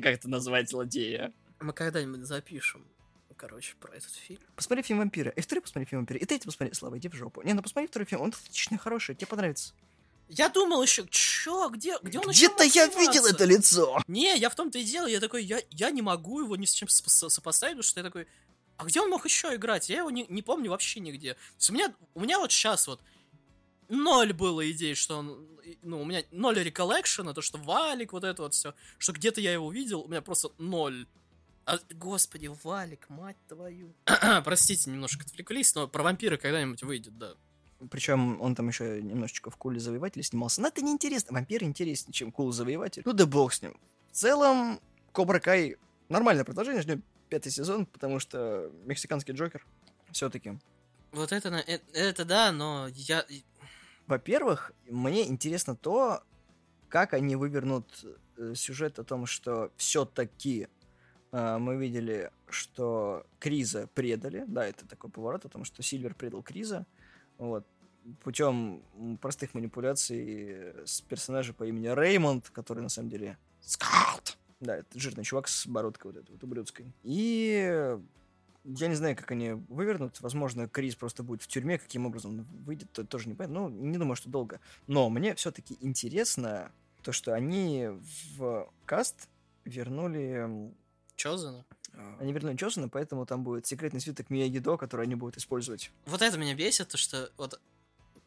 как-то назвать злодея?
Мы когда-нибудь запишем, короче, про этот фильм.
Посмотри фильм «Вампиры». И второй посмотри фильм «Вампиры». И третий посмотри. Слава, иди в жопу. Не, ну посмотри второй фильм. Он отличный, хороший. Тебе понравится.
Я думал еще, чё, где, где он
Где-то я видел это лицо.
Не, я в том-то и дело, я такой, я, я не могу его ни с чем сопо- сопоставить, потому что я такой, а где он мог еще играть? Я его не, не помню вообще нигде. То есть у меня, у меня вот сейчас вот ноль было идей, что он, ну, у меня ноль реколлекшена, то, что Валик, вот это вот все, что где-то я его видел, у меня просто ноль. А, господи, Валик, мать твою. Простите, немножко отвлеклись, но про вампира когда-нибудь выйдет, да.
Причем он там еще немножечко в Куле Завоевателя снимался. Но это неинтересно. Вампир интереснее, чем Кул Завоеватель. Ну да бог с ним. В целом, Кобра Кай нормальное продолжение. Ждем пятый сезон, потому что мексиканский Джокер все-таки.
Вот это, на- э- это да, но я...
Во-первых, мне интересно то, как они вывернут э, сюжет о том, что все-таки мы видели, что Криза предали. Да, это такой поворот о том, что Сильвер предал Криза. Вот. Путем простых манипуляций с персонажем по имени Реймонд, который на самом деле Скаут. Да, это жирный чувак с бородкой вот этой вот ублюдской. И я не знаю, как они вывернут. Возможно, Крис просто будет в тюрьме. Каким образом он выйдет, то тоже не понятно. Ну, не думаю, что долго. Но мне все-таки интересно то, что они в каст вернули...
Чозена?
Они вернули Джозена, поэтому там будет секретный свиток Миягидо, который они будут использовать.
Вот это меня бесит, то что вот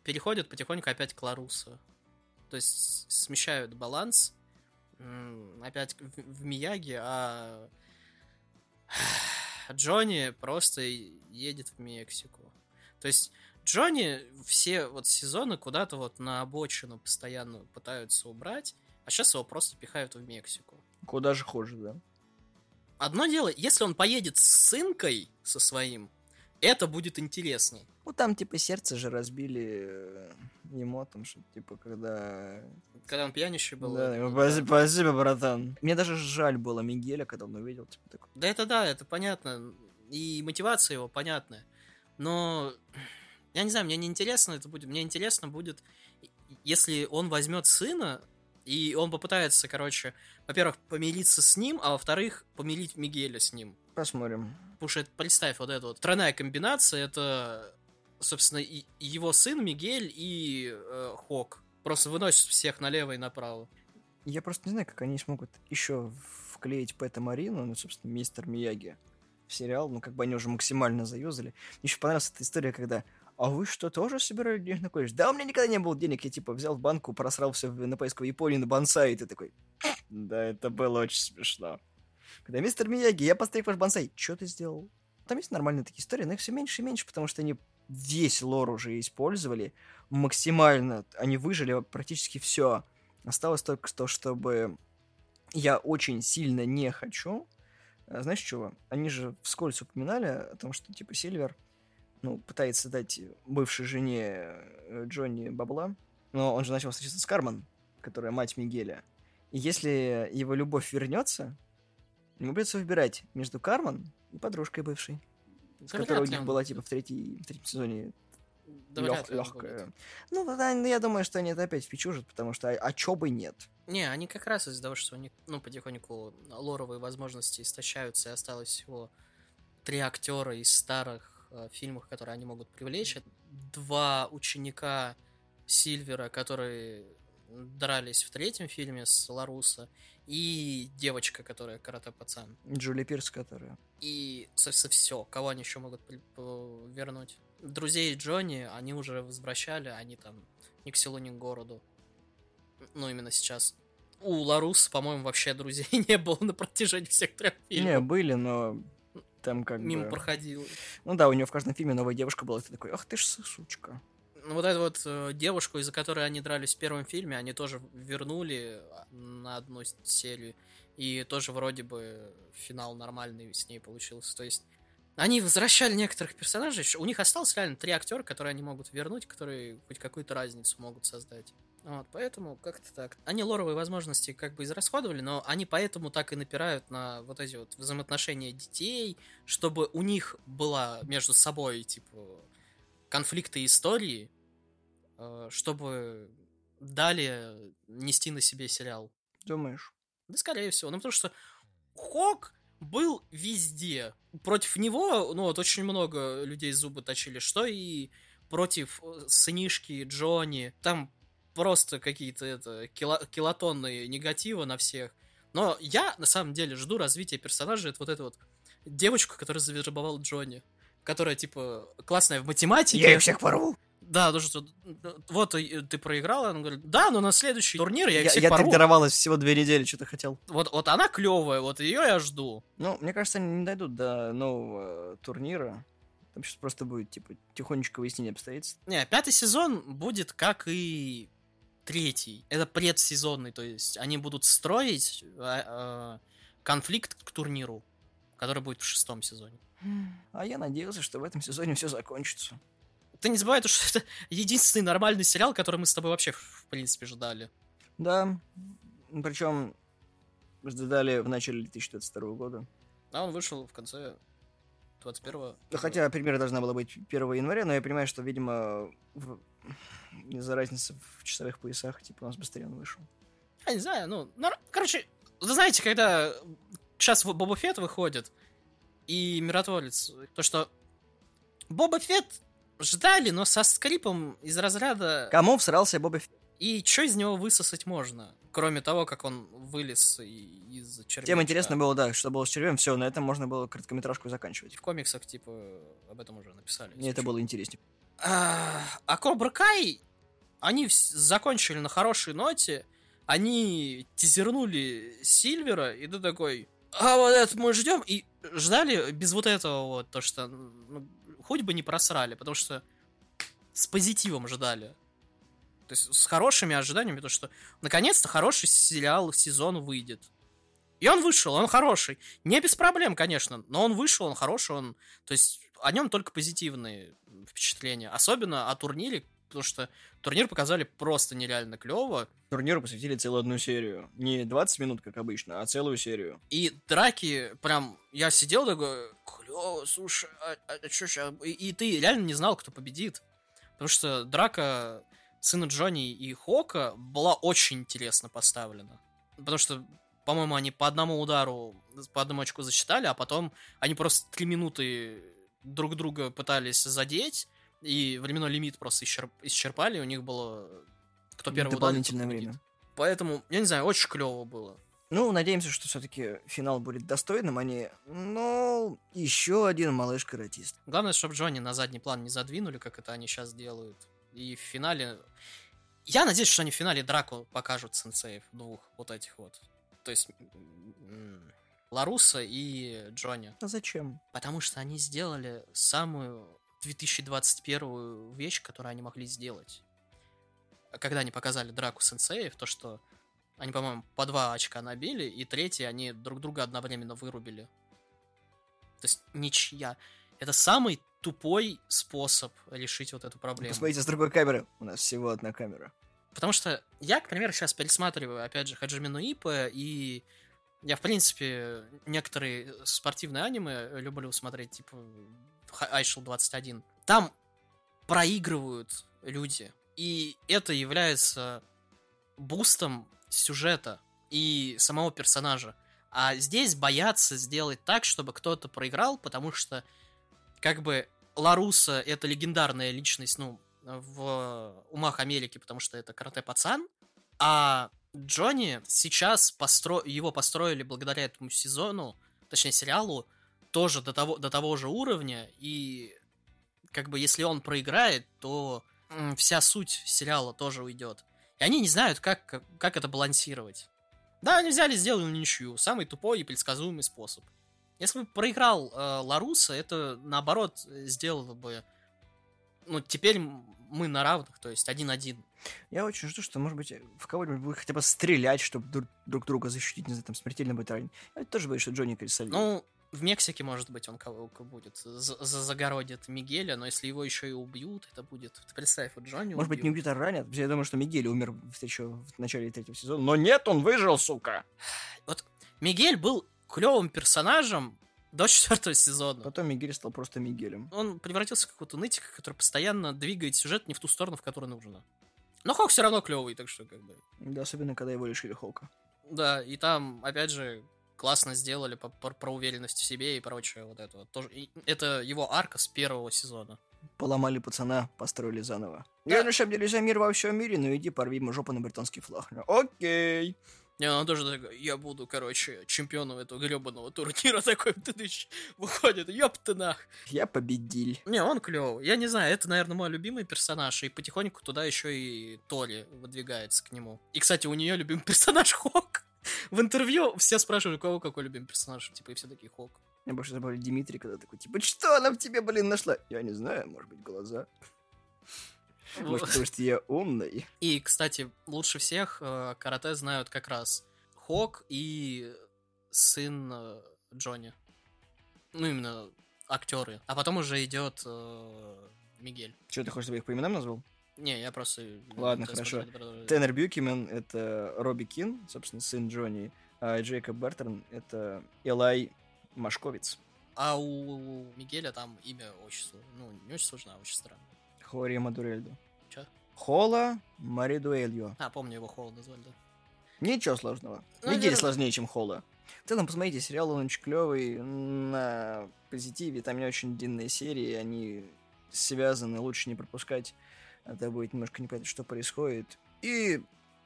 переходят потихоньку опять к Ларусу. То есть смещают баланс опять в, в Мияги, а Джонни просто едет в Мексику. То есть Джонни все вот сезоны куда-то вот на обочину постоянно пытаются убрать, а сейчас его просто пихают в Мексику.
Куда же хуже, да?
Одно дело, если он поедет с сынкой со своим, это будет интересно.
Ну, там, типа, сердце же разбили э, ему, там, что, типа, когда...
Когда он пьянющий был.
Да,
это,
спасибо, спасибо, братан. Мне даже жаль было Мигеля, когда он увидел, типа, такой...
Да это да, это понятно. И мотивация его понятная. Но я не знаю, мне не интересно это будет. Мне интересно будет, если он возьмет сына, и он попытается, короче, во-первых, помириться с ним, а во-вторых, помирить Мигеля с ним.
Посмотрим.
Потому что, это, представь, вот эта вот тройная комбинация, это, собственно, и его сын Мигель и э, Хок. Просто выносят всех налево и направо.
Я просто не знаю, как они смогут еще вклеить Пэта Марину, ну, собственно, мистер Мияги в сериал, ну, как бы они уже максимально заюзали. Мне еще понравилась эта история, когда а вы что, тоже собирали денег на колледж? Да, у меня никогда не было денег. Я, типа, взял в банку, просрал все на поиск в Японии на бонсай, и ты такой... Да, это было очень смешно. Когда мистер Мияги, я постриг ваш бонсай. Что ты сделал? Там есть нормальные такие истории, но их все меньше и меньше, потому что они весь лор уже использовали. Максимально они выжили практически все. Осталось только то, чтобы я очень сильно не хочу. А, знаешь чего? Они же вскользь упоминали о том, что типа Сильвер ну, пытается дать бывшей жене э, Джонни бабла, но он же начал встречаться с Кармен, которая мать Мигеля. И если его любовь вернется, ему придется выбирать между Кармен и подружкой бывшей, да с которой у них была типа в, третий, в третьем сезоне да лег, легкая. Ну, да, я думаю, что они это опять впечужат, потому что а, а чё бы нет?
Не, они как раз из-за того, что у них, ну, потихоньку лоровые возможности истощаются, и осталось всего три актера из старых э, фильмов, которые они могут привлечь. Два ученика Сильвера, которые дрались в третьем фильме с Ларуса, и девочка, которая карате-пацан.
Джули Пирс, которая.
И, собственно, все. Кого они еще могут вернуть? Друзей Джонни они уже возвращали, они там ни к селу, ни к городу. Ну, именно сейчас. У Ларус, по-моему, вообще друзей не было на протяжении всех трех фильмов.
Не, были, но там как
Мимо
бы...
проходил.
Ну да, у него в каждом фильме новая девушка была, и ты такой, ах ты ж сучка.
Ну вот эту вот э, девушку, из-за которой они дрались в первом фильме, они тоже вернули а, на одну серию. И тоже вроде бы финал нормальный с ней получился. То есть они возвращали некоторых персонажей. У них осталось реально три актера, которые они могут вернуть, которые хоть какую-то разницу могут создать. Вот, поэтому как-то так. Они лоровые возможности как бы израсходовали, но они поэтому так и напирают на вот эти вот взаимоотношения детей, чтобы у них была между собой, типа, конфликты истории, э, чтобы далее нести на себе сериал.
Думаешь?
Да, скорее всего. Ну, потому что Хок был везде. Против него, ну, вот очень много людей зубы точили, что и против э, сынишки Джонни. Там просто какие-то это кило, килотонные негатива на всех. Но я, на самом деле, жду развития персонажа. Это вот эта вот девочка, которая завербовала Джонни. Которая, типа, классная в математике.
Я их всех порву.
Да, то, что вот ты проиграла, она говорит, да, но на следующий турнир я,
я
всех
Я
порву.
тренировалась всего две недели, что ты хотел.
Вот, вот она клевая, вот ее я жду.
Ну, мне кажется, они не дойдут до нового турнира. Там сейчас просто будет, типа, тихонечко выяснение обстоятельств.
Не, пятый сезон будет как и третий. Это предсезонный, то есть они будут строить э, э, конфликт к турниру, который будет в шестом сезоне.
А я надеялся, что в этом сезоне все закончится.
Ты не забывай, что это единственный нормальный сериал, который мы с тобой вообще, в принципе, ждали.
Да, причем ждали в начале 2022 года.
А он вышел в конце 21-го.
Хотя премьера должна была быть 1 января, но я понимаю, что, видимо, в... из-за разницы в часовых поясах, типа, у нас быстрее он вышел.
Я не знаю, ну, ну короче, вы знаете, когда сейчас Боба Фетт выходит и Миротворец, то, что Боба Фетт ждали, но со скрипом из разряда...
Кому всрался Боба Фетт?
И что из него высосать можно? Кроме того, как он вылез из червячка.
Тем интересно было, да, что было с червем. Все, на этом можно было короткометражку заканчивать.
В комиксах, типа, об этом уже написали.
Мне это было интереснее.
А, а Кобра Кай, они закончили на хорошей ноте. Они тизернули Сильвера, и ты такой... А вот это мы ждем. И ждали без вот этого вот, то, что ну, хоть бы не просрали, потому что с позитивом ждали. То есть с хорошими ожиданиями, то что наконец-то хороший сериал, сезон выйдет. И он вышел, он хороший. Не без проблем, конечно, но он вышел, он хороший, он... То есть о нем только позитивные впечатления. Особенно о турнире, потому что турнир показали просто нереально клево.
Турниру посвятили целую одну серию. Не 20 минут, как обычно, а целую серию.
И драки, прям, я сидел такой, клево, слушай, а, а, а что сейчас? И, и ты реально не знал, кто победит. Потому что драка сына Джонни и Хока была очень интересно поставлена. Потому что по-моему, они по одному удару, по одному очку засчитали, а потом они просто три минуты друг друга пытались задеть, и временной лимит просто исчерп, исчерпали, у них было кто первый
Дополнительное
ударит,
время.
Поэтому, я не знаю, очень клево было.
Ну, надеемся, что все-таки финал будет достойным, а не, ну, еще один малыш-каратист.
Главное, чтобы Джонни на задний план не задвинули, как это они сейчас делают. И в финале... Я надеюсь, что они в финале драку покажут сенсеев двух вот этих вот. То есть Ларуса и Джонни.
А зачем?
Потому что они сделали самую 2021 вещь, которую они могли сделать. Когда они показали драку сенсеев, то что они, по-моему, по два очка набили, и третий они друг друга одновременно вырубили. То есть ничья. Это самый тупой способ решить вот эту проблему.
Посмотрите с другой камеры. У нас всего одна камера.
Потому что я, к примеру, сейчас пересматриваю, опять же, Хаджимину Ипа, и я, в принципе, некоторые спортивные аниме люблю смотреть, типа Айшел 21. Там проигрывают люди. И это является бустом сюжета и самого персонажа. А здесь боятся сделать так, чтобы кто-то проиграл, потому что, как бы, Ларуса — это легендарная личность, ну, в умах Америки, потому что это карате-пацан, а Джонни сейчас постро... его построили благодаря этому сезону, точнее сериалу, тоже до того, до того же уровня, и как бы если он проиграет, то вся суть сериала тоже уйдет. И они не знают, как, как, как это балансировать. Да, они взяли, сделали ничью. Самый тупой и предсказуемый способ. Если бы проиграл э, Ларуса, это наоборот сделало бы. Ну, теперь мы на равных, то есть один-один.
Я очень жду, что, может быть, в кого-нибудь будет хотя бы стрелять, чтобы друг, друг друга защитить, не знаю, там смертельно будет ранен. Это тоже будет, что Джонни пересолил.
Ну, в Мексике, может быть, он кого будет за загородит Мигеля, но если его еще и убьют, это будет... Ты представь, вот Джонни
Может убьют. быть, не убьют, а ранят. Я думаю, что Мигель умер еще в начале третьего сезона. Но нет, он выжил, сука!
Вот Мигель был клевым персонажем до четвертого сезона.
Потом Мигель стал просто Мигелем.
Он превратился в какого-то нытика, который постоянно двигает сюжет не в ту сторону, в которую нужно. Но Хок все равно клевый, так что как бы...
Да, особенно, когда его лишили Хока.
Да, и там, опять же, классно сделали по, по, про уверенность в себе и прочее вот это вот. Тоже, и это его арка с первого сезона.
Поломали пацана, построили заново. Да. Я на самом деле за мир во всем мире, но иди порви ему жопу на британский флаг. Окей.
Не, он тоже такой, я буду, короче, чемпионом этого гребаного турнира такой, ты выходит, ёпты нах.
Я победил.
Не, он клевый. Я не знаю, это, наверное, мой любимый персонаж, и потихоньку туда еще и Тори выдвигается к нему. И, кстати, у нее любимый персонаж Хок. В интервью все спрашивали, у кого какой любимый персонаж, типа, и все такие Хок.
Я больше забыл Дмитрий, когда такой, типа, что она в тебе, блин, нашла? Я не знаю, может быть, глаза. Может, потому что я умный.
И, кстати, лучше всех э, карате знают как раз Хок и сын э, Джонни. Ну, именно актеры. А потом уже идет э, Мигель.
Что, ты хочешь, чтобы я их по именам назвал?
Не, я просто...
Ладно, хорошо. Теннер Бьюкимен — это Робби Кин, собственно, сын Джонни, а Джейкоб Бертерн — это Элай Машковец.
А у Мигеля там имя очень сложное. Ну, не очень сложное, а очень странное.
Хори Мадурельдо.
Чё?
Хола Маридуэльо.
А, помню, его Хола назвали, да.
Ничего сложного. Ну, Мигель сложнее, чем Хола. В целом, посмотрите, сериал он очень клевый, на позитиве, там не очень длинные серии, они связаны, лучше не пропускать это будет немножко непонятно, что происходит. И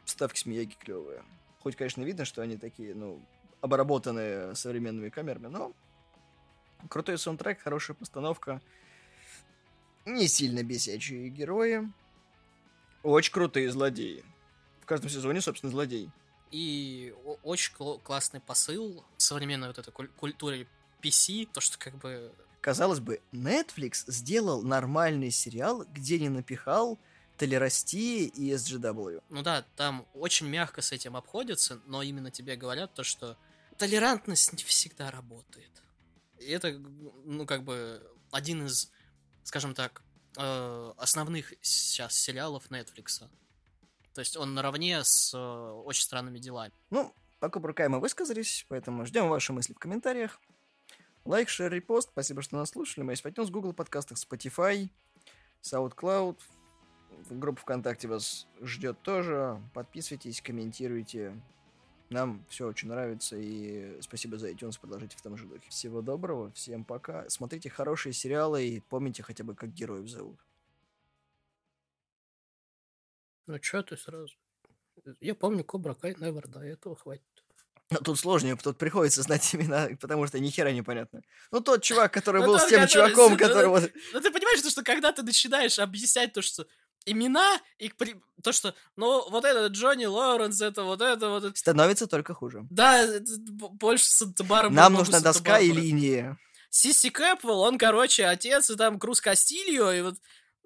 ставки с Мияги клевые. Хоть, конечно, видно, что они такие, ну, обработанные современными камерами, но крутой саундтрек, хорошая постановка, не сильно бесячие герои, очень крутые злодеи. В каждом сезоне, собственно, злодей.
И очень кл- классный посыл современной вот этой куль- культуре PC, то, что как бы
Казалось бы, Netflix сделал нормальный сериал, где не напихал толерастии и SGW.
Ну да, там очень мягко с этим обходятся, но именно тебе говорят то, что толерантность не всегда работает. И это, ну, как бы, один из, скажем так, э, основных сейчас сериалов Netflix. То есть он наравне с э, очень странными делами.
Ну, по Кубрукай мы высказались, поэтому ждем ваши мысли в комментариях. Лайк, шер, репост. Спасибо, что нас слушали. Мы есть в iTunes, Google подкастах, Spotify, SoundCloud. Группа ВКонтакте вас ждет тоже. Подписывайтесь, комментируйте. Нам все очень нравится, и спасибо за iTunes, продолжите в том же духе. Всего доброго, всем пока. Смотрите хорошие сериалы и помните хотя бы, как героев зовут.
Ну, что ты сразу? Я помню Кобра Кай, Невер, да, этого хватит.
Но тут сложнее, тут приходится знать имена, потому что ни хера непонятно. Ну, тот чувак, который ну, был с тем чуваком, который вот...
Ну, ты понимаешь, что когда ты начинаешь объяснять то, что имена и то, что, ну, вот этот Джонни Лоуренс, это вот это вот...
Становится только хуже.
Да, больше Санта-Барбара.
Нам нужна доска и линия.
Сиси Кэпвелл, он, короче, отец, и там Круз Кастильо, и вот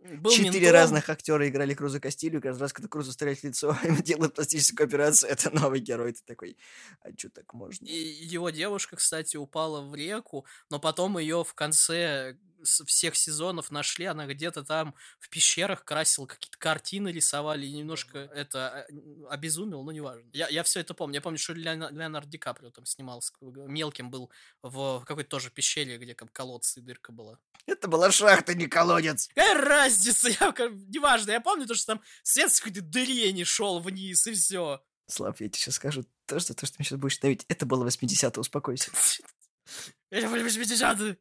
был Четыре ментом. разных актера играли Круза Кастилью, каждый раз, когда Крузу стреляет в лицо, ему делают пластическую операцию, это новый герой, ты такой, а что так можно?
И его девушка, кстати, упала в реку, но потом ее в конце всех сезонов нашли, она где-то там в пещерах красила, какие-то картины рисовали, и немножко это а, обезумел, но неважно. Я, я все это помню. Я помню, что Леонард, Леонард Ди Каприо там снимался, мелким был в какой-то тоже пещере, где там колодцы и дырка была.
Это была шахта, не колодец.
Какая разница? Я, неважно, я помню то, что там свет с какой-то дыре не шел вниз, и все.
Слав, я тебе сейчас скажу то, что, то, что ты сейчас будешь ставить, это было 80-е, успокойся.
Это были 80-е.